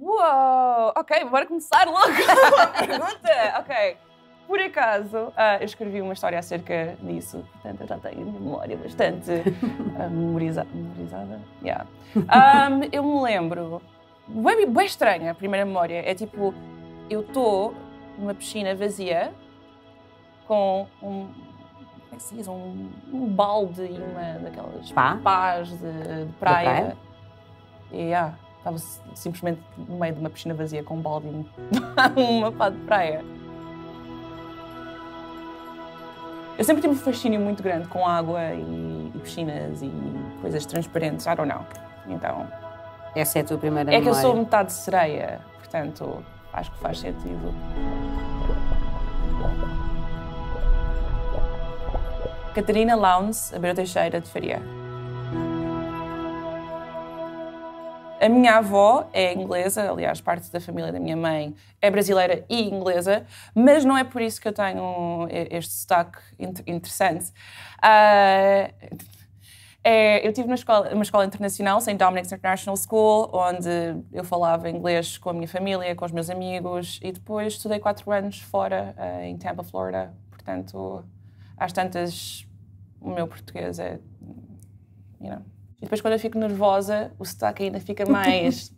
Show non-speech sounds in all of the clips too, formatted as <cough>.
Uou! Ok, bora começar logo a <laughs> pergunta. Ok. Por acaso, ah, eu escrevi uma história acerca disso, portanto eu já tenho memória bastante ah, memoriza memorizada. Yeah. Um, eu me lembro, bem, bem estranha a primeira memória, é tipo, eu estou numa piscina vazia com um, como é que se diz, um, um balde e uma daquelas Pá? pás de, de praia. praia? E yeah, estava simplesmente no meio de uma piscina vazia com um balde <laughs> uma pá de praia. Eu sempre tive um fascínio muito grande com água e, e piscinas e coisas transparentes, I don't know. Então, Essa é a tua primeira é que eu memória. sou metade sereia, portanto, acho que faz sentido. Catarina Lowndes Abreu Teixeira de Faria. A minha avó é inglesa, aliás, parte da família da minha mãe é brasileira e inglesa, mas não é por isso que eu tenho este sotaque int- interessante. Ah, é, eu tive na escola, uma escola internacional, St. Dominic's International School, onde eu falava inglês com a minha família, com os meus amigos, e depois estudei quatro anos fora, eh, em Tampa, Florida. Portanto, às tantas, o meu português é. You know. E depois, quando eu fico nervosa, o sotaque ainda fica <laughs> mais.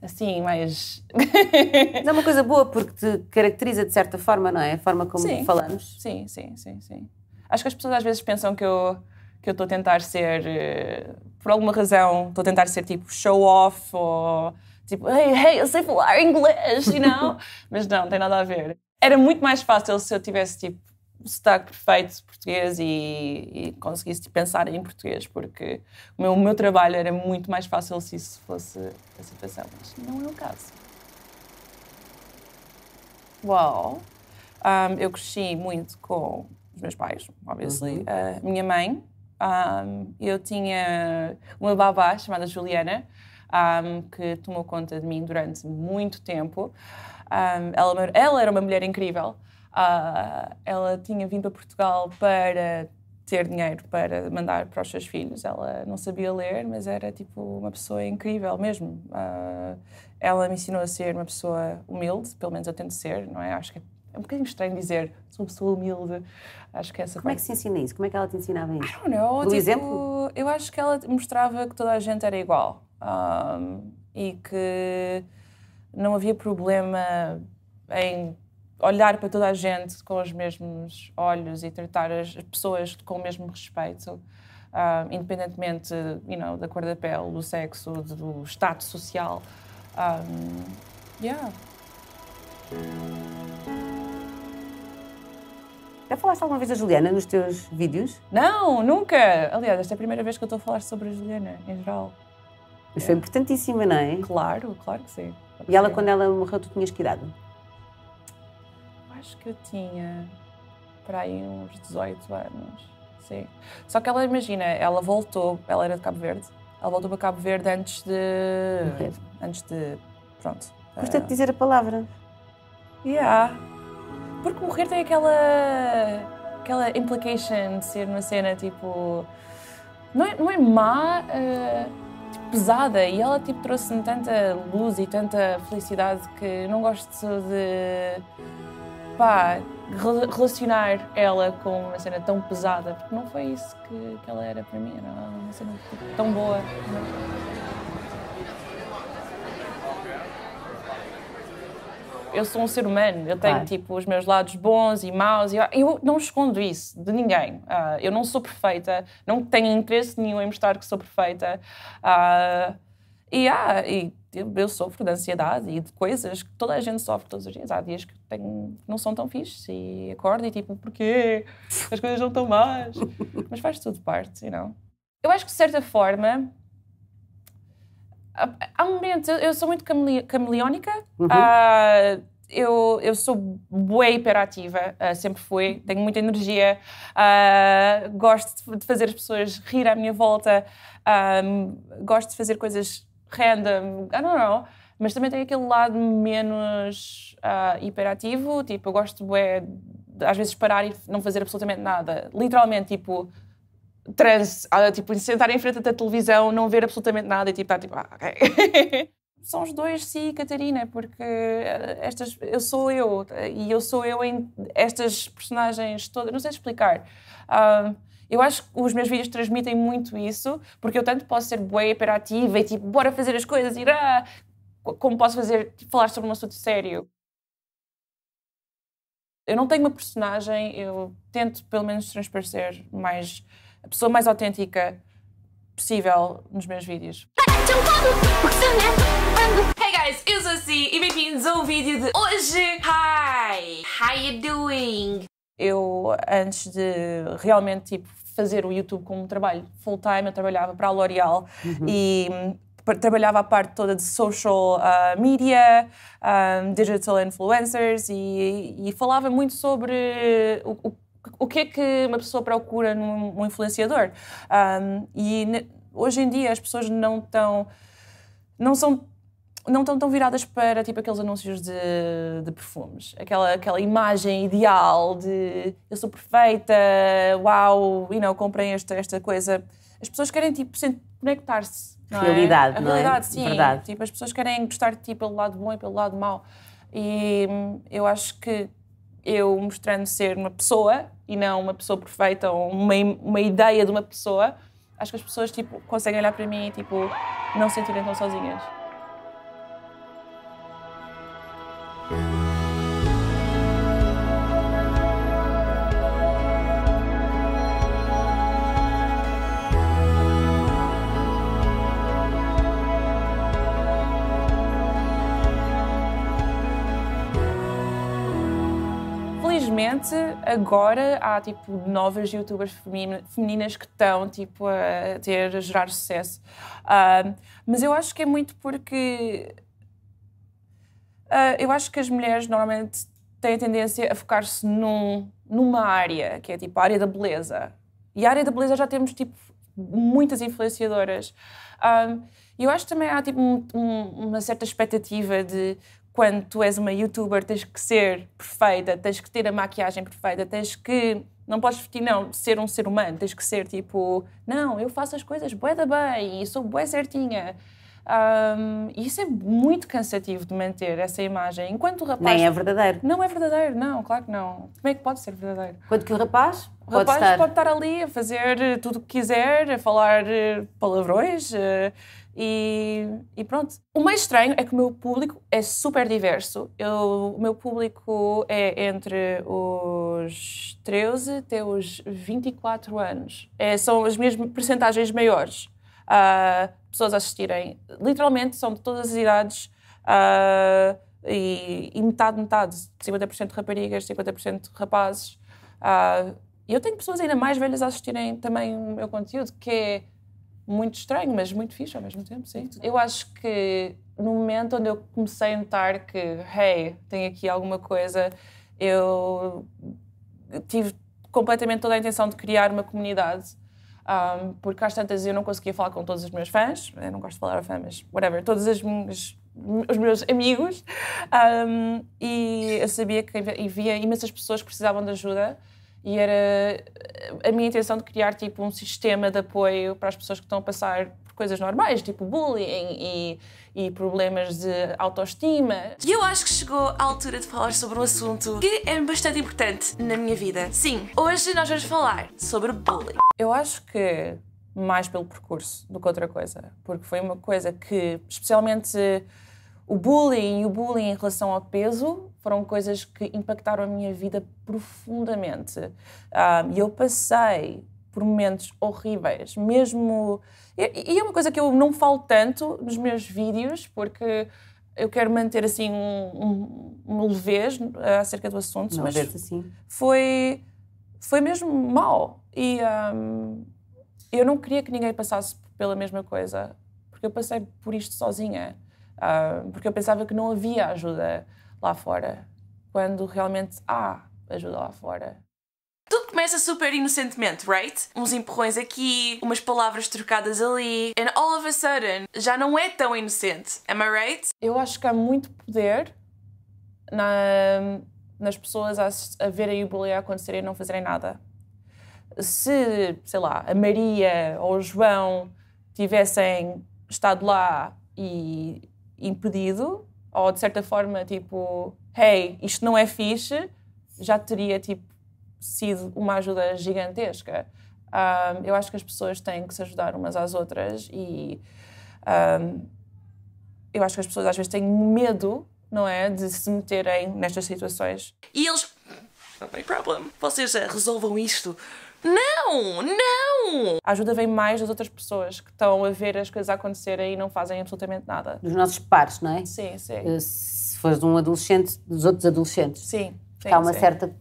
assim, mais. Mas é uma coisa boa porque te caracteriza de certa forma, não é? A forma como Sim. falamos. Sim, sim, sim, sim. Acho que as pessoas às vezes pensam que eu que eu estou a tentar ser, eh, por alguma razão, estou a tentar ser tipo show off ou tipo, hey, hey, eu sei falar inglês, you know? <laughs> Mas não, tem nada a ver. Era muito mais fácil se eu tivesse tipo o sotaque perfeito de português e, e conseguisse pensar em português, porque o meu, o meu trabalho era muito mais fácil se isso fosse a situação, mas não é o caso. Uau! Um, eu cresci muito com os meus pais, obviously. A minha mãe, um, eu tinha uma babá chamada Juliana, um, que tomou conta de mim durante muito tempo. Um, ela, ela era uma mulher incrível. Ah, ela tinha vindo para Portugal para ter dinheiro para mandar para os seus filhos. Ela não sabia ler, mas era tipo uma pessoa incrível mesmo. Ah, ela me ensinou a ser uma pessoa humilde, pelo menos eu tento ser, não é? Acho que é um bocadinho estranho dizer sou uma pessoa humilde. Acho que essa Como é que parte- se ensina isso? Como é que ela te ensinava isso? I don't know, Do tipo, exemplo? Eu acho que ela mostrava que toda a gente era igual um, e que não havia problema em olhar para toda a gente com os mesmos olhos e tratar as pessoas com o mesmo respeito, um, independentemente you know, da cor da pele, do sexo, do status social. Um, yeah. Já falaste alguma vez da Juliana nos teus vídeos? Não, nunca! Aliás, esta é a primeira vez que eu estou a falar sobre a Juliana, em geral. Mas foi importantíssima, não é? Claro, claro que sim. E ela, Sim. quando ela morreu, tu tinhas que idade? Acho que eu tinha para aí uns 18 anos. Sim. Só que ela, imagina, ela voltou, ela era de Cabo Verde, ela voltou para Cabo Verde antes de. Morrer. Antes de. Pronto. Custa-te dizer a palavra. Yeah. Porque morrer tem aquela. aquela implication de ser uma cena tipo. Não é, não é má, eh, tipo, pesada. E ela tipo, trouxe-me tanta luz e tanta felicidade que não gosto de. Relacionar ela com uma cena tão pesada. Porque não foi isso que, que ela era para mim. Era uma cena tão boa. eu sou um ser humano, eu tenho tipo os meus lados bons e maus e eu, eu não escondo isso de ninguém. Ah, eu não sou perfeita, não tenho interesse nenhum em mostrar que sou perfeita. Ah, e, ah, e eu, eu sofro de ansiedade e de coisas que toda a gente sofre todos os dias. Há dias que, tenho, não são tão fixes e acordo e tipo, porquê? As coisas não estão más. <laughs> Mas faz tudo parte, you know? Eu acho que de certa forma há- momentos, eu, eu sou muito camele- cameleónica. Ah, eu, eu sou bué hiperativa, ah, sempre fui, tenho muita energia, ah, gosto de- fazer as pessoas rir à minha volta, gosto de fazer coisas random, I don't know, mas também tenho aquele lado menos ah, hiperativo, tipo, eu gosto bué de, às vezes parar e não fazer absolutamente nada, literalmente, tipo, transe, ah, tipo, sentar em frente da televisão, não ver absolutamente nada e tipo, estar tipo, ah, ok. <laughs> são os dois, sim, Catarina, porque eh, estas, eu sou eu e eu sou eu em estas personagens todas. Não sei explicar. Uh, eu acho que os meus vídeos transmitem muito isso, porque eu tanto posso ser boa hiperativa e tipo, bora fazer as coisas, ir ah, como posso fazer, falar sobre um assunto sério. Eu não tenho uma personagem, eu tento pelo menos transparecer mais a pessoa mais autêntica possível nos meus vídeos. Hey guys, eu sou a Si e bem-vindos ao vídeo de hoje. Hi, how you doing? Eu, antes de realmente tipo, fazer o YouTube como um trabalho full-time, eu trabalhava para a L'Oréal uhum. e hum, trabalhava a parte toda de social uh, media, um, digital influencers e, e, falava muito sobre o, o, o, que é que uma pessoa procura num, num influenciador. Um, e ne, hoje em dia as pessoas não estão não são não estão tão viradas para tipo aqueles anúncios de, de perfumes, aquela aquela imagem ideal de eu sou perfeita, uau, e não comprem esta esta coisa. As pessoas querem tipo conectar-se, não realidade, é? Não é? realidade, é? sim. Verdade. Tipo as pessoas querem gostar de ti pelo lado bom e pelo lado mau. E hum, eu acho que eu mostrando ser uma pessoa e não uma pessoa perfeita ou uma, uma ideia de uma pessoa, acho que as pessoas tipo conseguem olhar para mim e tipo não se sentirem tão sozinhas. Felizmente agora há tipo novas youtubers femininas que estão tipo a ter a gerar sucesso. Uh, mas eu acho que é muito porque uh, eu acho que as mulheres normalmente têm a tendência a focar-se num, numa área que é tipo a área da beleza. E a área da beleza já temos tipo muitas influenciadoras. Uh, eu acho que também há tipo um, um, uma certa expectativa de quando tu és uma youtuber, tens que ser perfeita, tens que ter a maquiagem perfeita, tens que. Não podes não, ser um ser humano, tens que ser tipo, não, eu faço as coisas bué da bem e sou bué certinha. Um, e isso é muito cansativo de manter essa imagem. Enquanto o rapaz. Nem é verdadeiro. Não é verdadeiro, não, claro que não. Como é que pode ser verdadeiro? Quanto que o rapaz. O pode rapaz estar... pode estar ali a fazer tudo o que quiser, a falar eh, palavrões. Uh, e, e, pronto. O mais estranho é que o meu público é super diverso. Eu, o meu público é entre os 13 até os 24 anos. É, são as minhas percentagens maiores. Uh, pessoas a assistirem. Literalmente são de todas as idades. Uh, e, e, metade, metade. 50% raparigas, 50% rapazes. E eu tenho pessoas ainda mais velhas a assistirem também o meu conteúdo, que é muito estranho, mas muito fixe ao mesmo tempo, sim. Eu acho que no momento onde eu comecei a notar que, hey, tem aqui alguma coisa, eu tive completamente toda a intenção de criar uma comunidade. Um, porque às tantas eu não conseguia falar com todos os meus fãs, eu não gosto de falar a fã, mas whatever, todos os meus, os meus amigos, um, e eu sabia que havia imensas pessoas que precisavam de ajuda e era a minha intenção de criar tipo um sistema de apoio para as pessoas que estão a passar por coisas normais, tipo bullying e, e problemas de autoestima. E eu acho que chegou a altura de falar sobre um assunto que é bastante importante na minha vida. Sim, hoje nós vamos falar sobre bullying. Eu acho que mais pelo percurso do que outra coisa, porque foi uma coisa que, especialmente o bullying e o bullying em relação ao peso foram coisas que impactaram a minha vida profundamente. E eu passei por momentos horríveis, mesmo. E, é uma coisa que eu não falo tanto nos meus vídeos, porque eu quero manter assim um, um, um levez acerca do assunto, não, mas assim. foi foi mesmo mal e um, eu não queria que ninguém passasse pela mesma coisa porque eu passei por isto sozinha uh, porque eu pensava que não havia ajuda lá fora, quando realmente há ajuda lá fora. Tudo começa super inocentemente, right? Uns empurrões aqui, umas palavras trocadas ali, and all of a sudden já não é tão inocente. Am I right? Eu acho que há muito poder na, nas pessoas a, a verem o bullying acontecer e não fazerem nada. Se, sei lá, a Maria ou o João tivessem estado lá e impedido, ou de certa forma, tipo, hey, isto não é fixe, já teria, tipo, sido uma ajuda gigantesca. Um, eu acho que as pessoas têm que se ajudar umas às outras e um, eu acho que as pessoas às vezes têm medo, não é, de se meterem nestas situações. E eles. Not my problem. Vocês uh, resolvam isto. Não! Não! A ajuda vem mais das outras pessoas que estão a ver as coisas acontecerem e não fazem absolutamente nada. Dos nossos pares, não é? Sim, sim. Eh, Se fores um adolescente, dos outros adolescentes. Sim. sim Há uma sim. certa,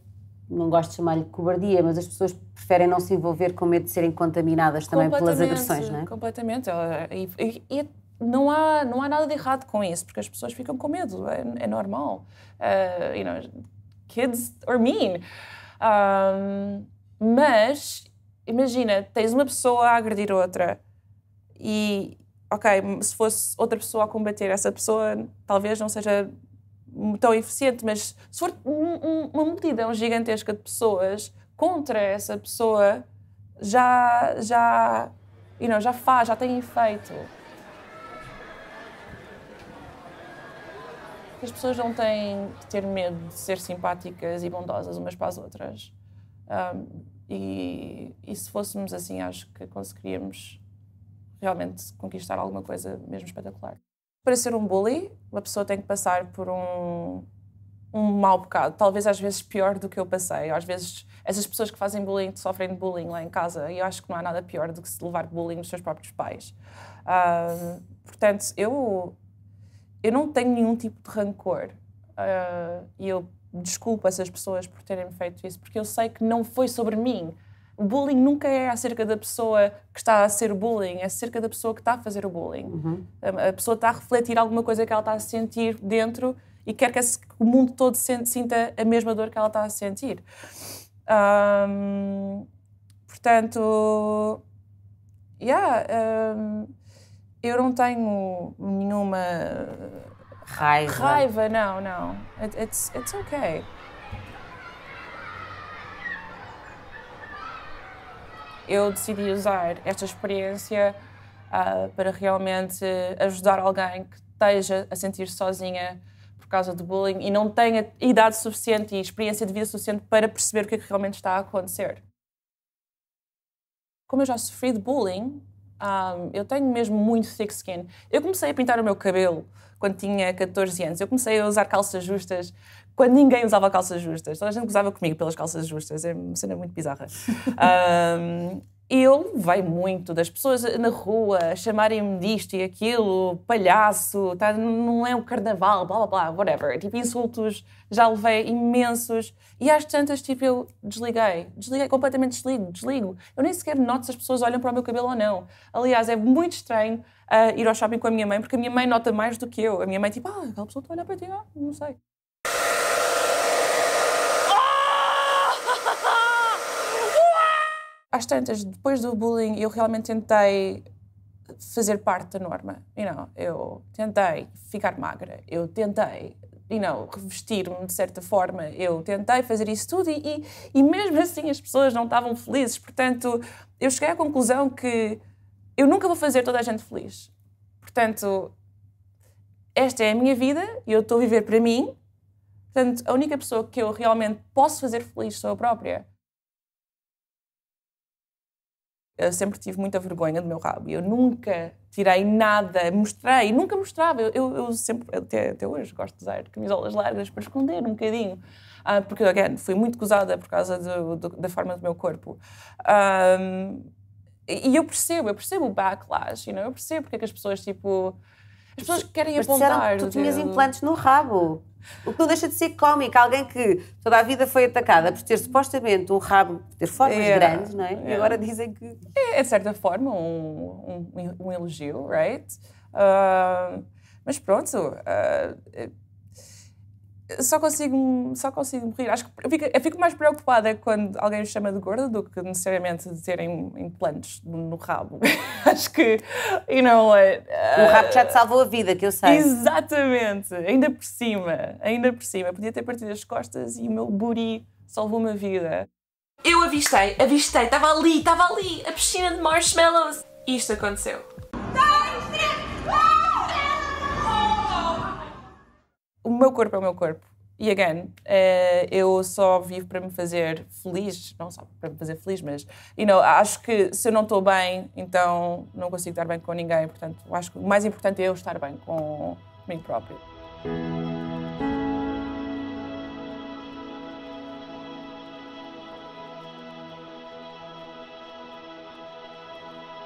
não gosto de chamar-lhe cobardia, mas as pessoas preferem não se envolver com medo de serem contaminadas também pelas agressões, não é? Completamente. E, e- e não, há, não há nada de errado com isso, porque as pessoas ficam com medo, é, é normal. Uh, you know, kids are mean. Um, mas, imagina, tens uma pessoa a agredir outra e, ok, se fosse outra pessoa a combater essa pessoa, talvez não seja tão eficiente, mas se for um- um- uma multidão gigantesca de pessoas contra essa pessoa, já, já, you know, já faz, já tem efeito. As pessoas não têm que ter medo de ser simpáticas e bondosas umas para as outras. Um, e, e se fôssemos assim, acho que conseguiríamos realmente conquistar alguma coisa mesmo espetacular. Para ser um bully, uma pessoa tem que passar por um, um mau bocado, talvez às vezes pior do que eu passei. Às vezes, essas pessoas que fazem bullying sofrem de bullying lá em casa, e eu acho que não há nada pior do que se levar bullying dos seus próprios pais. Ah, portanto, eu, eu não tenho nenhum tipo de rancor. E eu desculpo essas pessoas por terem feito isso, porque eu sei que não foi sobre mim. O bullying nunca é acerca da pessoa que está a ser bullying, é acerca da pessoa que está a fazer o bullying. A a pessoa está a refletir alguma coisa que ela está a sentir dentro e quer que o mundo todo sinta a mesma dor que ela está a sentir. Ahm, portanto, yeah, ahm, eu não tenho nenhuma Raiva. raiva, não, não. It- it's, it's okay. Eu decidi usar esta experiência ah, para realmente ajudar alguém que esteja a sentir-se sozinha por causa do bullying e não tenha idade suficiente e experiência de vida suficiente para perceber o que é que realmente está a acontecer. Como eu já sofri de bullying, ah, eu tenho mesmo muito thick skin. Eu comecei a pintar o meu cabelo quando tinha 14 anos. Eu comecei a usar calças justas quando ninguém usava calças justas. Toda a gente gozava comigo pelas calças justas. É uma cena muito bizarra. <laughs> Um, e eu levei muito das pessoas na rua chamarem-me disto e aquilo, palhaço, tá, não é o carnaval, blá blá blá, whatever. Tipo, insultos, já levei imensos. E às tantas, tipo, eu desliguei. Desliguei, completamente desligo, desligo. Eu nem sequer noto se as pessoas olham para o meu cabelo ou não. Aliás, é muito estranho ah, ir ao shopping com a minha mãe, porque a minha mãe nota mais do que eu. A minha mãe, tipo, ah, aquela pessoa está a olhar para ti, ah, não sei. Às tantas, depois do bullying, eu realmente tentei fazer parte da norma. You know, eu tentei ficar magra, eu tentei you know, revestir-me de certa forma, eu tentei fazer isso tudo e, e, e mesmo assim as pessoas não estavam felizes. Portanto, eu cheguei à conclusão que eu nunca vou fazer toda a gente feliz. Portanto, esta é a minha vida e eu estou a viver para mim. Portanto, a única pessoa que eu realmente posso fazer feliz sou eu própria. Eu sempre tive muita vergonha do meu rabo. Eu nunca tirei nada, mostrei, nunca mostrava. Eu, eu, eu sempre, até, até hoje, gosto de usar camisolas largas para esconder um bocadinho. Ah, porque, again, fui muito gozada por causa do, do, da forma do meu corpo. Um, e eu percebo, eu percebo o backlash, you know? eu percebo porque é que as pessoas, tipo... As pessoas querem Mas apontar... que tu tinhas implantes no rabo. O que não deixa de ser cómico. Alguém que toda a vida foi atacada por ter supostamente um rabo, por ter formas grandes, não é? E agora dizem que. é, de certa forma, um, um, um elogio, right? Ah, mas pronto, eu só consigo, só consigo morrer. Acho que eu fico, eu fico mais preocupada quando alguém me chama de gorda do que necessariamente de terem implantes no, rabo. <laughs> Acho que, you know what? O rabo já te salvou a vida, que eu sei. Exatamente, ainda por cima, ainda por cima. Podia ter partido as costas e o meu booty salvou-me a vida. Eu avistei, avistei, estava ali, estava ali, a piscina de marshmallows. Isto aconteceu. Meu corpo é o meu corpo. E again, eh, eu só vivo para me fazer feliz, não só para me fazer feliz, mas you know, acho que se eu não estou bem, então não consigo estar bem com ninguém. Portanto, acho que o mais importante é eu estar bem com comigo próprio.